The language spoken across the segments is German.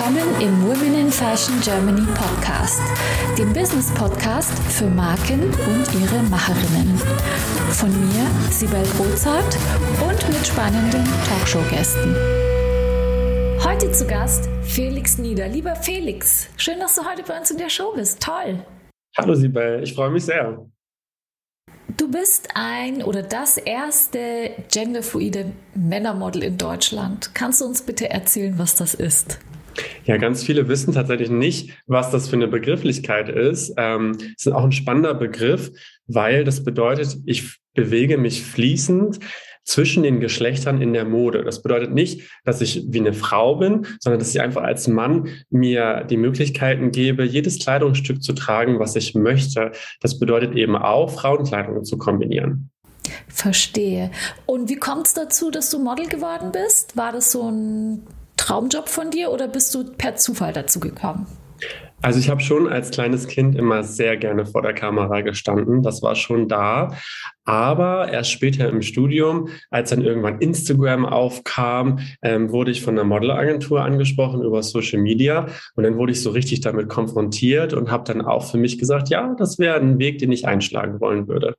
willkommen im Women in Fashion Germany Podcast, dem Business Podcast für Marken und ihre Macherinnen. Von mir, Sibel Rozart und mit spannenden Talkshow-Gästen. Heute zu Gast Felix Nieder. Lieber Felix, schön, dass du heute bei uns in der Show bist. Toll. Hallo Sibel, ich freue mich sehr. Du bist ein oder das erste genderfluide Männermodel in Deutschland. Kannst du uns bitte erzählen, was das ist? Ja, ganz viele wissen tatsächlich nicht, was das für eine Begrifflichkeit ist. Ähm, es ist auch ein spannender Begriff, weil das bedeutet, ich bewege mich fließend zwischen den Geschlechtern in der Mode. Das bedeutet nicht, dass ich wie eine Frau bin, sondern dass ich einfach als Mann mir die Möglichkeiten gebe, jedes Kleidungsstück zu tragen, was ich möchte. Das bedeutet eben auch, Frauenkleidung zu kombinieren. Verstehe. Und wie kommt es dazu, dass du Model geworden bist? War das so ein Traumjob von dir oder bist du per Zufall dazu gekommen? Also ich habe schon als kleines Kind immer sehr gerne vor der Kamera gestanden. Das war schon da. Aber erst später im Studium, als dann irgendwann Instagram aufkam, ähm, wurde ich von einer Modelagentur angesprochen über Social Media. Und dann wurde ich so richtig damit konfrontiert und habe dann auch für mich gesagt, ja, das wäre ein Weg, den ich einschlagen wollen würde.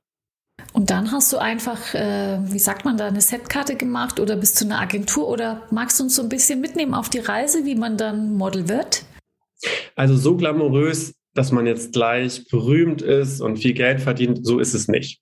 Und dann hast du einfach, äh, wie sagt man da, eine Setkarte gemacht oder bist du eine Agentur oder magst du uns so ein bisschen mitnehmen auf die Reise, wie man dann Model wird? Also so glamourös, dass man jetzt gleich berühmt ist und viel Geld verdient, so ist es nicht.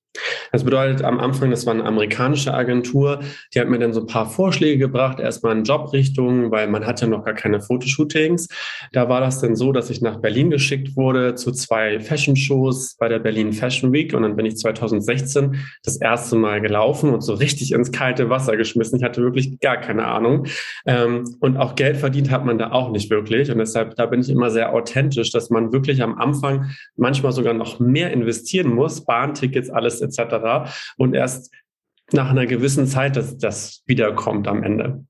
Das bedeutet, am Anfang, das war eine amerikanische Agentur, die hat mir dann so ein paar Vorschläge gebracht, erstmal in Jobrichtungen, weil man ja noch gar keine Fotoshootings. Da war das dann so, dass ich nach Berlin geschickt wurde zu zwei Fashion-Shows bei der Berlin Fashion Week und dann bin ich 2016 das erste Mal gelaufen und so richtig ins kalte Wasser geschmissen. Ich hatte wirklich gar keine Ahnung. Ähm, und auch Geld verdient hat man da auch nicht wirklich. Und deshalb, da bin ich immer sehr authentisch, dass man wirklich am Anfang manchmal sogar noch mehr investieren muss, Bahntickets, alles etc. Und erst nach einer gewissen Zeit, dass das wiederkommt am Ende.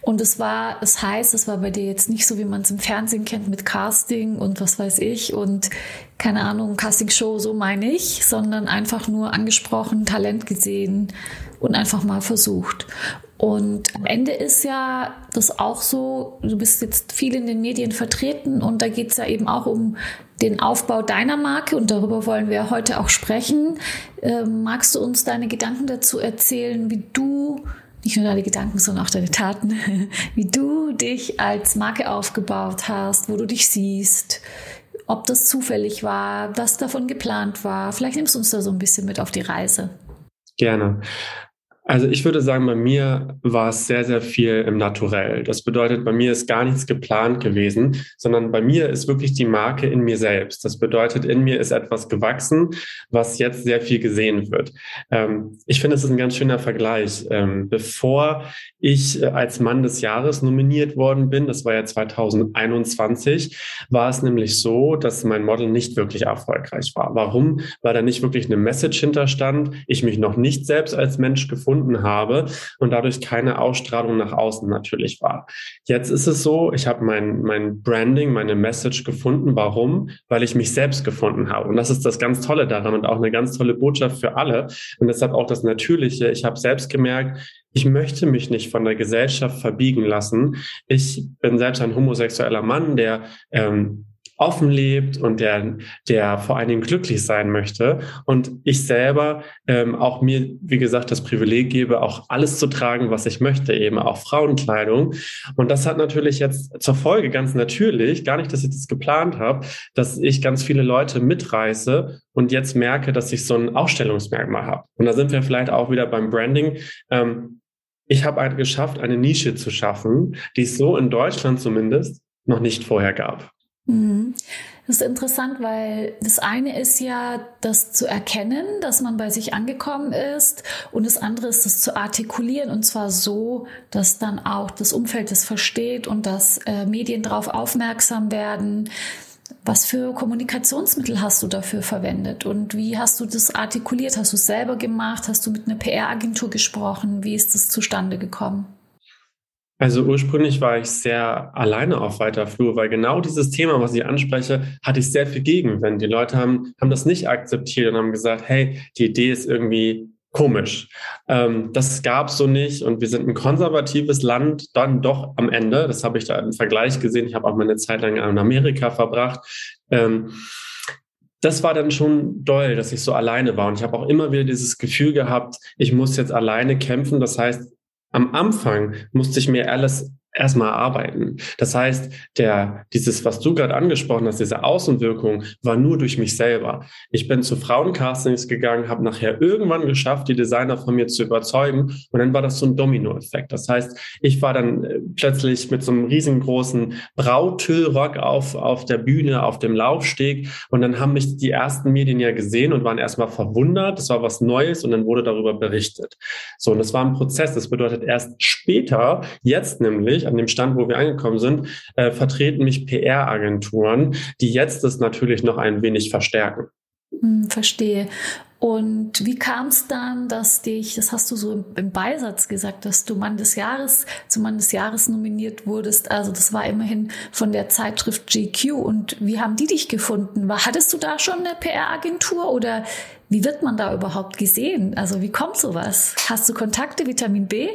Und es war, es heißt, es war bei dir jetzt nicht so, wie man es im Fernsehen kennt mit Casting und was weiß ich und keine Ahnung, Castingshow, so meine ich, sondern einfach nur angesprochen, Talent gesehen und einfach mal versucht. Und am Ende ist ja das auch so, du bist jetzt viel in den Medien vertreten und da geht es ja eben auch um den Aufbau deiner Marke und darüber wollen wir heute auch sprechen. Ähm, magst du uns deine Gedanken dazu erzählen, wie du, nicht nur deine Gedanken, sondern auch deine Taten, wie du dich als Marke aufgebaut hast, wo du dich siehst, ob das zufällig war, was davon geplant war? Vielleicht nimmst du uns da so ein bisschen mit auf die Reise. Gerne. Also ich würde sagen, bei mir war es sehr, sehr viel im Naturell. Das bedeutet, bei mir ist gar nichts geplant gewesen, sondern bei mir ist wirklich die Marke in mir selbst. Das bedeutet, in mir ist etwas gewachsen, was jetzt sehr viel gesehen wird. Ähm, ich finde, es ist ein ganz schöner Vergleich. Ähm, bevor ich äh, als Mann des Jahres nominiert worden bin, das war ja 2021, war es nämlich so, dass mein Model nicht wirklich erfolgreich war. Warum? Weil da nicht wirklich eine Message hinterstand, ich mich noch nicht selbst als Mensch gefunden gefunden habe und dadurch keine Ausstrahlung nach außen natürlich war. Jetzt ist es so, ich habe mein, mein Branding, meine Message gefunden. Warum? Weil ich mich selbst gefunden habe. Und das ist das ganz Tolle daran und auch eine ganz tolle Botschaft für alle. Und deshalb auch das Natürliche. Ich habe selbst gemerkt, ich möchte mich nicht von der Gesellschaft verbiegen lassen. Ich bin selbst ein homosexueller Mann, der ähm, offen lebt und der, der vor allen Dingen glücklich sein möchte. Und ich selber ähm, auch mir, wie gesagt, das Privileg gebe, auch alles zu tragen, was ich möchte, eben auch Frauenkleidung. Und das hat natürlich jetzt zur Folge ganz natürlich, gar nicht, dass ich das geplant habe, dass ich ganz viele Leute mitreiße und jetzt merke, dass ich so ein Ausstellungsmerkmal habe. Und da sind wir vielleicht auch wieder beim Branding. Ähm, ich habe geschafft, eine Nische zu schaffen, die es so in Deutschland zumindest noch nicht vorher gab. Mhm. Das ist interessant, weil das eine ist ja, das zu erkennen, dass man bei sich angekommen ist und das andere ist, das zu artikulieren und zwar so, dass dann auch das Umfeld das versteht und dass äh, Medien darauf aufmerksam werden. Was für Kommunikationsmittel hast du dafür verwendet und wie hast du das artikuliert? Hast du es selber gemacht? Hast du mit einer PR-Agentur gesprochen? Wie ist das zustande gekommen? Also ursprünglich war ich sehr alleine auf weiter Flur, weil genau dieses Thema, was ich anspreche, hatte ich sehr viel Gegenwind. Die Leute haben, haben das nicht akzeptiert und haben gesagt, hey, die Idee ist irgendwie komisch. Ähm, das gab es so nicht und wir sind ein konservatives Land dann doch am Ende. Das habe ich da im Vergleich gesehen. Ich habe auch meine Zeit lang in Amerika verbracht. Ähm, das war dann schon doll, dass ich so alleine war. Und ich habe auch immer wieder dieses Gefühl gehabt, ich muss jetzt alleine kämpfen. Das heißt, am Anfang musste ich mir alles erstmal arbeiten. Das heißt, der, dieses, was du gerade angesprochen hast, diese Außenwirkung war nur durch mich selber. Ich bin zu Frauencastings gegangen, habe nachher irgendwann geschafft, die Designer von mir zu überzeugen und dann war das so ein Dominoeffekt. Das heißt, ich war dann äh, plötzlich mit so einem riesengroßen Brautüllrock auf, auf der Bühne, auf dem Laufsteg und dann haben mich die ersten Medien ja gesehen und waren erstmal verwundert. Das war was Neues und dann wurde darüber berichtet. So, und das war ein Prozess. Das bedeutet erst später, jetzt nämlich, an dem Stand, wo wir angekommen sind, äh, vertreten mich PR-Agenturen, die jetzt das natürlich noch ein wenig verstärken. Hm, verstehe. Und wie kam es dann, dass dich, das hast du so im, Beisatz gesagt, dass du Mann des Jahres, zum Mann des Jahres nominiert wurdest? Also das war immerhin von der Zeitschrift GQ. Und wie haben die dich gefunden? War, hattest du da schon eine PR-Agentur oder wie wird man da überhaupt gesehen? Also wie kommt sowas? Hast du Kontakte, Vitamin B?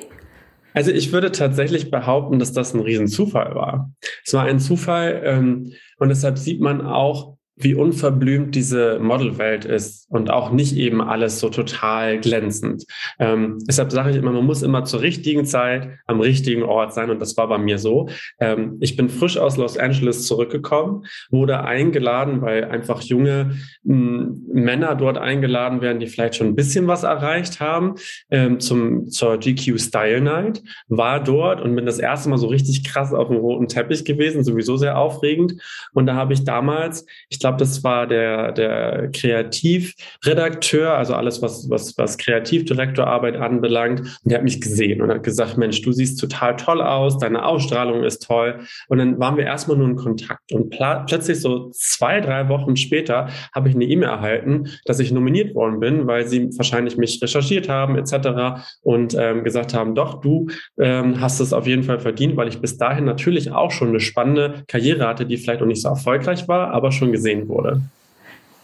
Also ich würde tatsächlich behaupten, dass das ein Riesenzufall war. Es war ein Zufall ähm, und deshalb sieht man auch, wie unverblümt diese Modelwelt ist und auch nicht eben alles so total glänzend. Ähm, deshalb sage ich immer, man muss immer zur richtigen Zeit am richtigen Ort sein und das war bei mir so. Ähm, ich bin frisch aus Los Angeles zurückgekommen, wurde eingeladen, weil einfach junge Männer dort eingeladen werden, die vielleicht schon ein bisschen was erreicht haben, ähm, zum, zur GQ Style Night, war dort und bin das erste Mal so richtig krass auf dem roten Teppich gewesen, sowieso sehr aufregend. Und da habe ich damals, ich glaube, das war der, der Kreativredakteur, also alles, was, was, was Kreativdirektorarbeit anbelangt. Und der hat mich gesehen und hat gesagt, Mensch, du siehst total toll aus, deine Ausstrahlung ist toll. Und dann waren wir erstmal nur in Kontakt. Und plötzlich so zwei, drei Wochen später habe ich eine E-Mail erhalten, dass ich nominiert worden bin, weil sie wahrscheinlich mich recherchiert haben etc. und ähm, gesagt haben, doch, du ähm, hast es auf jeden Fall verdient, weil ich bis dahin natürlich auch schon eine spannende Karriere hatte, die vielleicht noch nicht so erfolgreich war, aber schon gesehen gesehen wurde.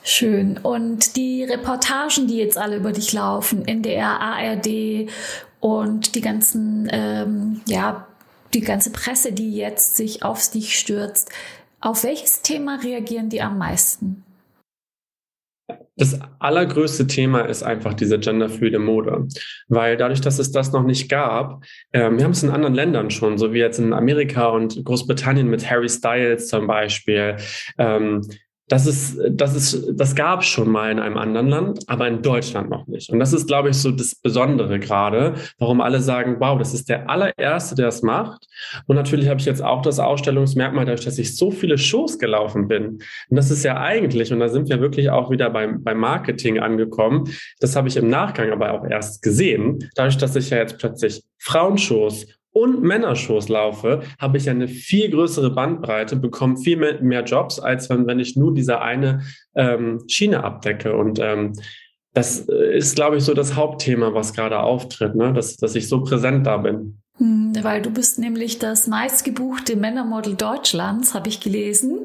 Schön. Und die Reportagen, die jetzt alle über dich laufen, NDR, ARD und die ganzen, ähm, ja, die ganze Presse, die jetzt sich auf dich stürzt, auf welches Thema reagieren die am meisten? Das allergrößte Thema ist einfach diese genderfluide Mode, weil dadurch, dass es das noch nicht gab, äh, wir haben es in anderen Ländern schon, so wie jetzt in Amerika und Großbritannien mit Harry Styles zum Beispiel. Ähm, das ist, das ist, das gab schon mal in einem anderen Land, aber in Deutschland noch nicht. Und das ist, glaube ich, so das Besondere gerade, warum alle sagen, wow, das ist der allererste, der es macht. Und natürlich habe ich jetzt auch das Ausstellungsmerkmal, dadurch, dass ich so viele Shows gelaufen bin. Und das ist ja eigentlich, und da sind wir wirklich auch wieder beim, beim Marketing angekommen. Das habe ich im Nachgang aber auch erst gesehen, dadurch, dass ich ja jetzt plötzlich Frauenshows und Männershows laufe, habe ich eine viel größere Bandbreite, bekomme viel mehr, mehr Jobs, als wenn, wenn ich nur diese eine ähm, Schiene abdecke. Und ähm, das äh, ist, glaube ich, so das Hauptthema, was gerade auftritt, ne? dass, dass ich so präsent da bin. Hm, weil du bist nämlich das meistgebuchte Männermodel Deutschlands, habe ich gelesen.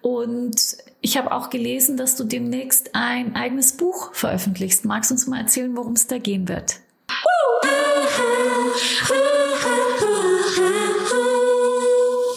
Und ich habe auch gelesen, dass du demnächst ein eigenes Buch veröffentlichst. Magst du uns mal erzählen, worum es da gehen wird?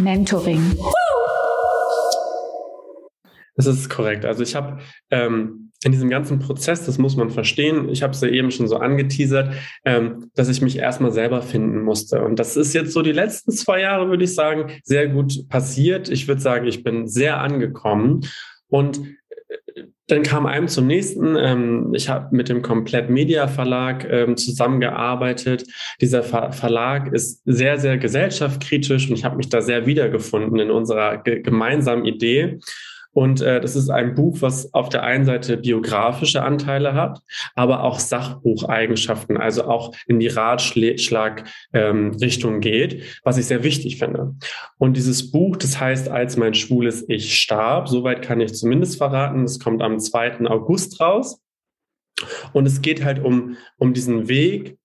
mentoring. Das ist korrekt. Also ich habe ähm, in diesem ganzen Prozess, das muss man verstehen, ich habe es ja eben schon so angeteasert, ähm, dass ich mich erstmal selber finden musste. Und das ist jetzt so die letzten zwei Jahre, würde ich sagen, sehr gut passiert. Ich würde sagen, ich bin sehr angekommen. Und dann kam einem zum nächsten. Ähm, ich habe mit dem Komplett Media Verlag ähm, zusammengearbeitet. Dieser Ver Verlag ist sehr, sehr gesellschaftskritisch und ich habe mich da sehr wiedergefunden in unserer ge gemeinsamen Idee. Und äh, das ist ein Buch, was auf der einen Seite biografische Anteile hat, aber auch Sachbucheigenschaften, also auch in die Ratschlag-Richtung ähm, geht, was ich sehr wichtig finde. Und dieses Buch, das heißt, als mein schwules Ich starb, soweit kann ich zumindest verraten, es kommt am 2. August raus. Und es geht halt um, um diesen Weg,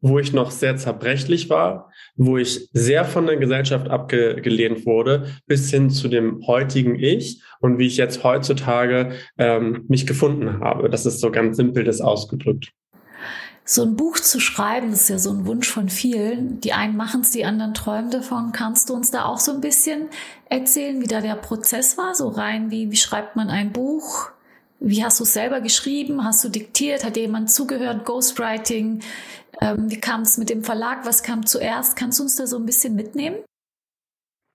wo ich noch sehr zerbrechlich war, wo ich sehr von der Gesellschaft abgelehnt wurde, bis hin zu dem heutigen Ich und wie ich jetzt heutzutage ähm, mich gefunden habe. Das ist so ganz simpel das ausgedrückt. So ein Buch zu schreiben, ist ja so ein Wunsch von vielen. Die einen machen es, die anderen träumen davon. Kannst du uns da auch so ein bisschen erzählen, wie da der Prozess war? So rein, wie, wie schreibt man ein Buch? Wie hast du es selber geschrieben? Hast du diktiert? Hat dir jemand zugehört? Ghostwriting? Ähm, wie kam es mit dem Verlag? Was kam zuerst? Kannst du uns da so ein bisschen mitnehmen?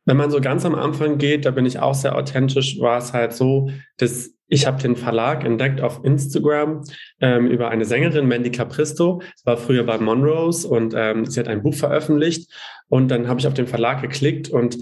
Wenn man so ganz am Anfang geht, da bin ich auch sehr authentisch, war es halt so, dass ich habe den Verlag entdeckt auf Instagram ähm, über eine Sängerin, Mandy Capristo. Es war früher bei Monrose und ähm, sie hat ein Buch veröffentlicht. Und dann habe ich auf den Verlag geklickt und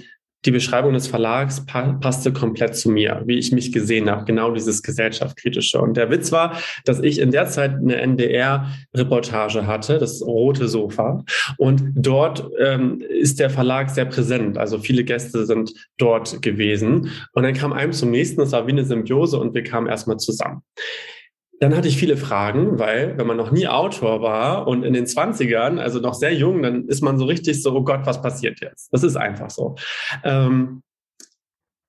die Beschreibung des Verlags pa passte komplett zu mir, wie ich mich gesehen habe, genau dieses gesellschaftskritische. Und der Witz war, dass ich in der Zeit eine NDR-Reportage hatte, das rote Sofa. Und dort ähm, ist der Verlag sehr präsent. Also viele Gäste sind dort gewesen. Und dann kam einem zum nächsten, das war wie eine Symbiose und wir kamen erstmal zusammen. Dann hatte ich viele Fragen, weil wenn man noch nie Autor war und in den 20ern, also noch sehr jung, dann ist man so richtig so, oh Gott, was passiert jetzt? Das ist einfach so. Ähm,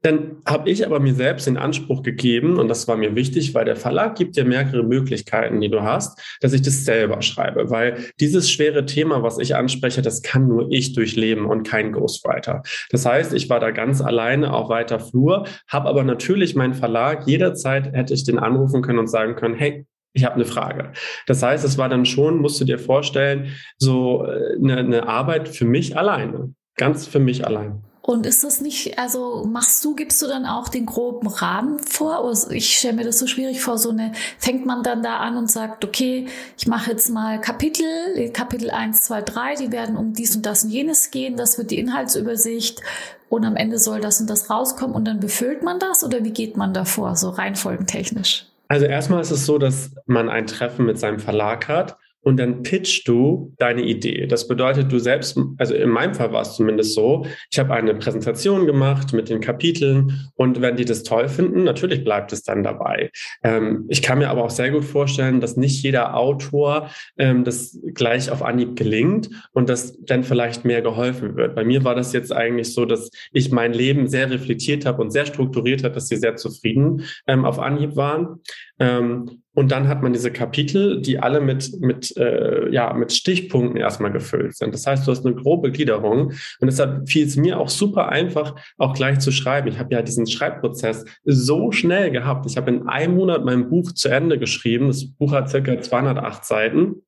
dann habe ich aber mir selbst den Anspruch gegeben, und das war mir wichtig, weil der Verlag gibt dir mehrere Möglichkeiten, die du hast, dass ich das selber schreibe. Weil dieses schwere Thema, was ich anspreche, das kann nur ich durchleben und kein Ghostwriter. Das heißt, ich war da ganz alleine auf weiter Flur, habe aber natürlich meinen Verlag, jederzeit hätte ich den anrufen können und sagen können, hey, ich habe eine Frage. Das heißt, es war dann schon, musst du dir vorstellen, so eine, äh, eine Arbeit für mich alleine. Ganz für mich allein. Und ist das nicht, also machst du, gibst du dann auch den groben Rahmen vor? Ich stelle mir das so schwierig vor, so eine, fängt man dann da an und sagt, okay, ich mache jetzt mal Kapitel, Kapitel 1, 2, 3, die werden um dies und das und jenes gehen, das wird die Inhaltsübersicht und am Ende soll das und das rauskommen und dann befüllt man das oder wie geht man davor, so reinfolgentechnisch? Also erstmal ist es so, dass man ein Treffen mit seinem Verlag hat und dann pitchst du deine Idee. Das bedeutet, du selbst, also in meinem Fall war es zumindest so, ich habe eine Präsentation gemacht mit den Kapiteln und wenn die das toll finden, natürlich bleibt es dann dabei. Ähm, ich kann mir aber auch sehr gut vorstellen, dass nicht jeder Autor ähm, das gleich auf Anhieb gelingt und dass dann vielleicht mehr geholfen wird. Bei mir war das jetzt eigentlich so, dass ich mein Leben sehr reflektiert habe und sehr strukturiert habe, dass sie sehr zufrieden ähm, auf Anhieb waren. Ähm, und dann hat man diese Kapitel, die alle mit, mit, äh, ja, mit Stichpunkten erstmal gefüllt sind. Das heißt, du hast eine grobe Gliederung. Und deshalb fiel es mir auch super einfach, auch gleich zu schreiben. Ich habe ja diesen Schreibprozess so schnell gehabt. Ich habe in einem Monat mein Buch zu Ende geschrieben. Das Buch hat circa 208 Seiten.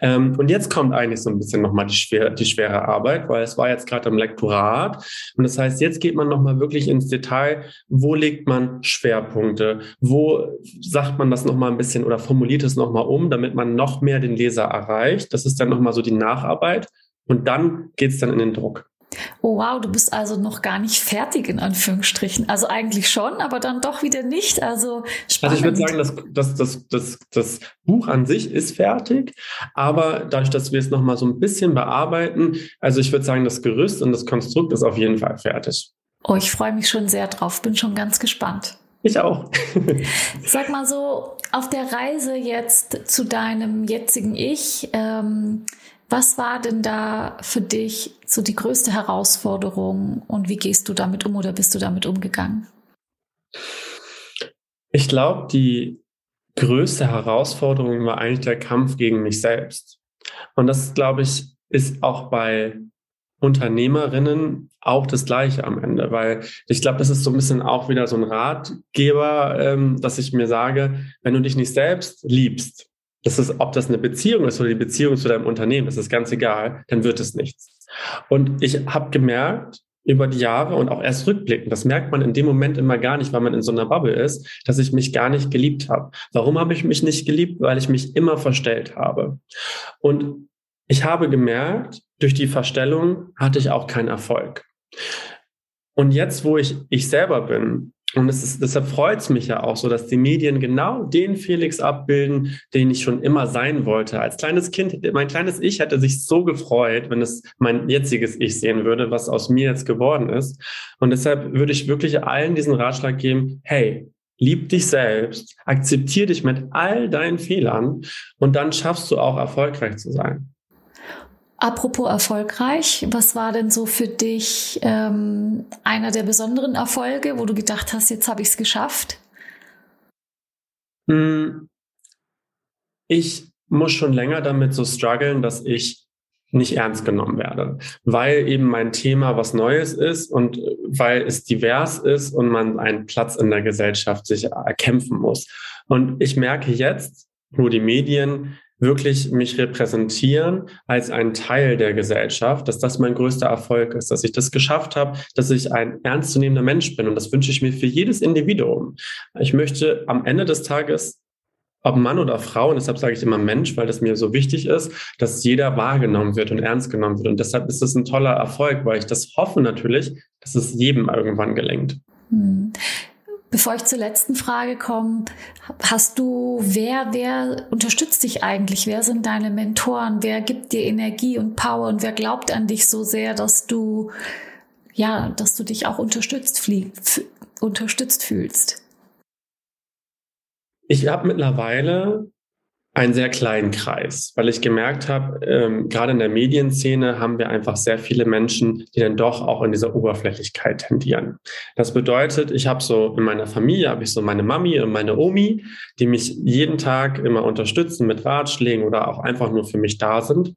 Ähm, und jetzt kommt eigentlich so ein bisschen nochmal die, schwer, die schwere Arbeit, weil es war jetzt gerade im Lektorat. Und das heißt, jetzt geht man nochmal wirklich ins Detail. Wo legt man Schwerpunkte? Wo sagt man das nochmal ein bisschen oder formuliert es nochmal um, damit man noch mehr den Leser erreicht? Das ist dann nochmal so die Nacharbeit. Und dann geht es dann in den Druck. Oh wow, du bist also noch gar nicht fertig in Anführungsstrichen. Also eigentlich schon, aber dann doch wieder nicht. Also spannend. Also ich würde sagen, das, das, das, das, das Buch an sich ist fertig, aber dadurch, dass wir es nochmal so ein bisschen bearbeiten, also ich würde sagen, das Gerüst und das Konstrukt ist auf jeden Fall fertig. Oh, ich freue mich schon sehr drauf, bin schon ganz gespannt. Ich auch. Sag mal so, auf der Reise jetzt zu deinem jetzigen Ich, ähm, was war denn da für dich so die größte Herausforderung und wie gehst du damit um oder bist du damit umgegangen? Ich glaube, die größte Herausforderung war eigentlich der Kampf gegen mich selbst. Und das, glaube ich, ist auch bei Unternehmerinnen auch das Gleiche am Ende, weil ich glaube, das ist so ein bisschen auch wieder so ein Ratgeber, ähm, dass ich mir sage, wenn du dich nicht selbst liebst, das ist, ob das eine Beziehung ist oder die Beziehung zu deinem Unternehmen, das ist ganz egal, dann wird es nichts. Und ich habe gemerkt, über die Jahre und auch erst rückblickend, das merkt man in dem Moment immer gar nicht, weil man in so einer Bubble ist, dass ich mich gar nicht geliebt habe. Warum habe ich mich nicht geliebt? Weil ich mich immer verstellt habe. Und ich habe gemerkt, durch die Verstellung hatte ich auch keinen Erfolg. Und jetzt, wo ich ich selber bin und es ist, deshalb freut es mich ja auch so, dass die Medien genau den Felix abbilden, den ich schon immer sein wollte. Als kleines Kind, mein kleines Ich hätte sich so gefreut, wenn es mein jetziges Ich sehen würde, was aus mir jetzt geworden ist. Und deshalb würde ich wirklich allen diesen Ratschlag geben, hey, lieb dich selbst, akzeptier dich mit all deinen Fehlern und dann schaffst du auch erfolgreich zu sein. Apropos erfolgreich, was war denn so für dich ähm, einer der besonderen Erfolge, wo du gedacht hast, jetzt habe ich es geschafft? Hm. Ich muss schon länger damit so strugglen, dass ich nicht ernst genommen werde, weil eben mein Thema was Neues ist und weil es divers ist und man einen Platz in der Gesellschaft sich erkämpfen muss. Und ich merke jetzt, wo die Medien wirklich mich repräsentieren als ein Teil der Gesellschaft, dass das mein größter Erfolg ist, dass ich das geschafft habe, dass ich ein ernstzunehmender Mensch bin. Und das wünsche ich mir für jedes Individuum. Ich möchte am Ende des Tages ob Mann oder Frau, und deshalb sage ich immer Mensch, weil das mir so wichtig ist, dass jeder wahrgenommen wird und ernst genommen wird. Und deshalb ist es ein toller Erfolg, weil ich das hoffe natürlich, dass es jedem irgendwann gelingt. Hm. Bevor ich zur letzten Frage komme, hast du, wer, wer unterstützt dich eigentlich? Wer sind deine Mentoren? Wer gibt dir Energie und Power und wer glaubt an dich so sehr, dass du, ja, dass du dich auch unterstützt, unterstützt fühlst? Ich habe mittlerweile einen sehr kleinen Kreis, weil ich gemerkt habe, ähm, gerade in der Medienszene haben wir einfach sehr viele Menschen, die dann doch auch in dieser Oberflächlichkeit tendieren. Das bedeutet, ich habe so in meiner Familie habe ich so meine Mami und meine Omi, die mich jeden Tag immer unterstützen mit Ratschlägen oder auch einfach nur für mich da sind.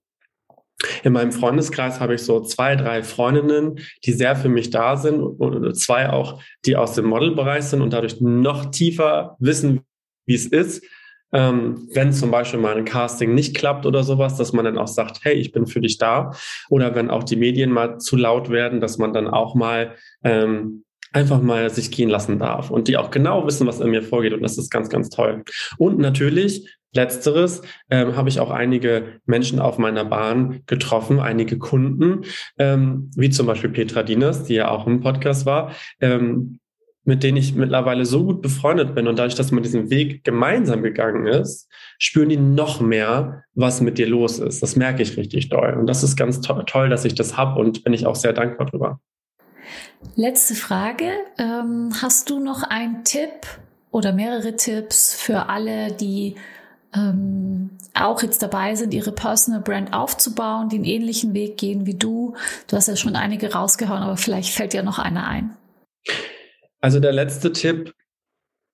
In meinem Freundeskreis habe ich so zwei, drei Freundinnen, die sehr für mich da sind und zwei auch, die aus dem Modelbereich sind und dadurch noch tiefer wissen, wie es ist, ähm, wenn zum Beispiel mal ein Casting nicht klappt oder sowas, dass man dann auch sagt, hey, ich bin für dich da. Oder wenn auch die Medien mal zu laut werden, dass man dann auch mal ähm, einfach mal sich gehen lassen darf und die auch genau wissen, was in mir vorgeht. Und das ist ganz, ganz toll. Und natürlich Letzteres ähm, habe ich auch einige Menschen auf meiner Bahn getroffen, einige Kunden, ähm, wie zum Beispiel Petra Dieners, die ja auch im Podcast war, ähm, mit denen ich mittlerweile so gut befreundet bin und dadurch, dass man diesen Weg gemeinsam gegangen ist, spüren die noch mehr, was mit dir los ist. Das merke ich richtig doll. Und das ist ganz to toll, dass ich das habe und bin ich auch sehr dankbar drüber. Letzte Frage. Ähm, hast du noch einen Tipp oder mehrere Tipps für alle, die ähm, auch jetzt dabei sind, ihre Personal Brand aufzubauen, einen ähnlichen Weg gehen wie du? Du hast ja schon einige rausgehauen, aber vielleicht fällt dir noch einer ein. Also der letzte Tipp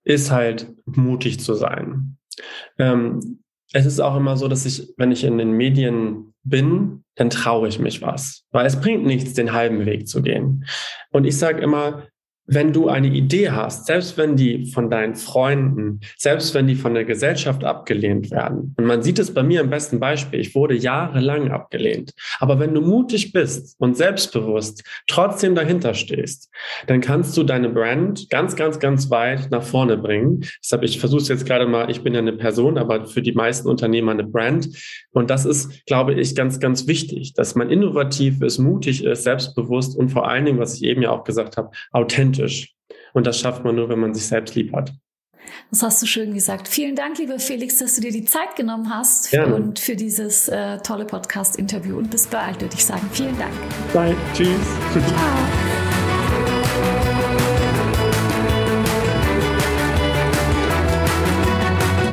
ist halt mutig zu sein. Ähm, es ist auch immer so, dass ich, wenn ich in den Medien bin, dann traue ich mich was, weil es bringt nichts, den halben Weg zu gehen. Und ich sage immer, wenn du eine Idee hast, selbst wenn die von deinen Freunden, selbst wenn die von der Gesellschaft abgelehnt werden, und man sieht es bei mir im besten Beispiel, ich wurde jahrelang abgelehnt, aber wenn du mutig bist und selbstbewusst trotzdem dahinter stehst, dann kannst du deine Brand ganz, ganz, ganz weit nach vorne bringen. Deshalb, ich versuche es jetzt gerade mal, ich bin ja eine Person, aber für die meisten Unternehmer eine Brand. Und das ist, glaube ich, ganz, ganz wichtig, dass man innovativ ist, mutig ist, selbstbewusst und vor allen Dingen, was ich eben ja auch gesagt habe, authentisch authentisch. Und das schafft man nur, wenn man sich selbst lieb hat. Das hast du schön gesagt. Vielen Dank, lieber Felix, dass du dir die Zeit genommen hast Gerne. und für dieses äh, tolle Podcast-Interview. Und bis bald, würde ich sagen. Vielen Dank. Bye. Tschüss. Ciao.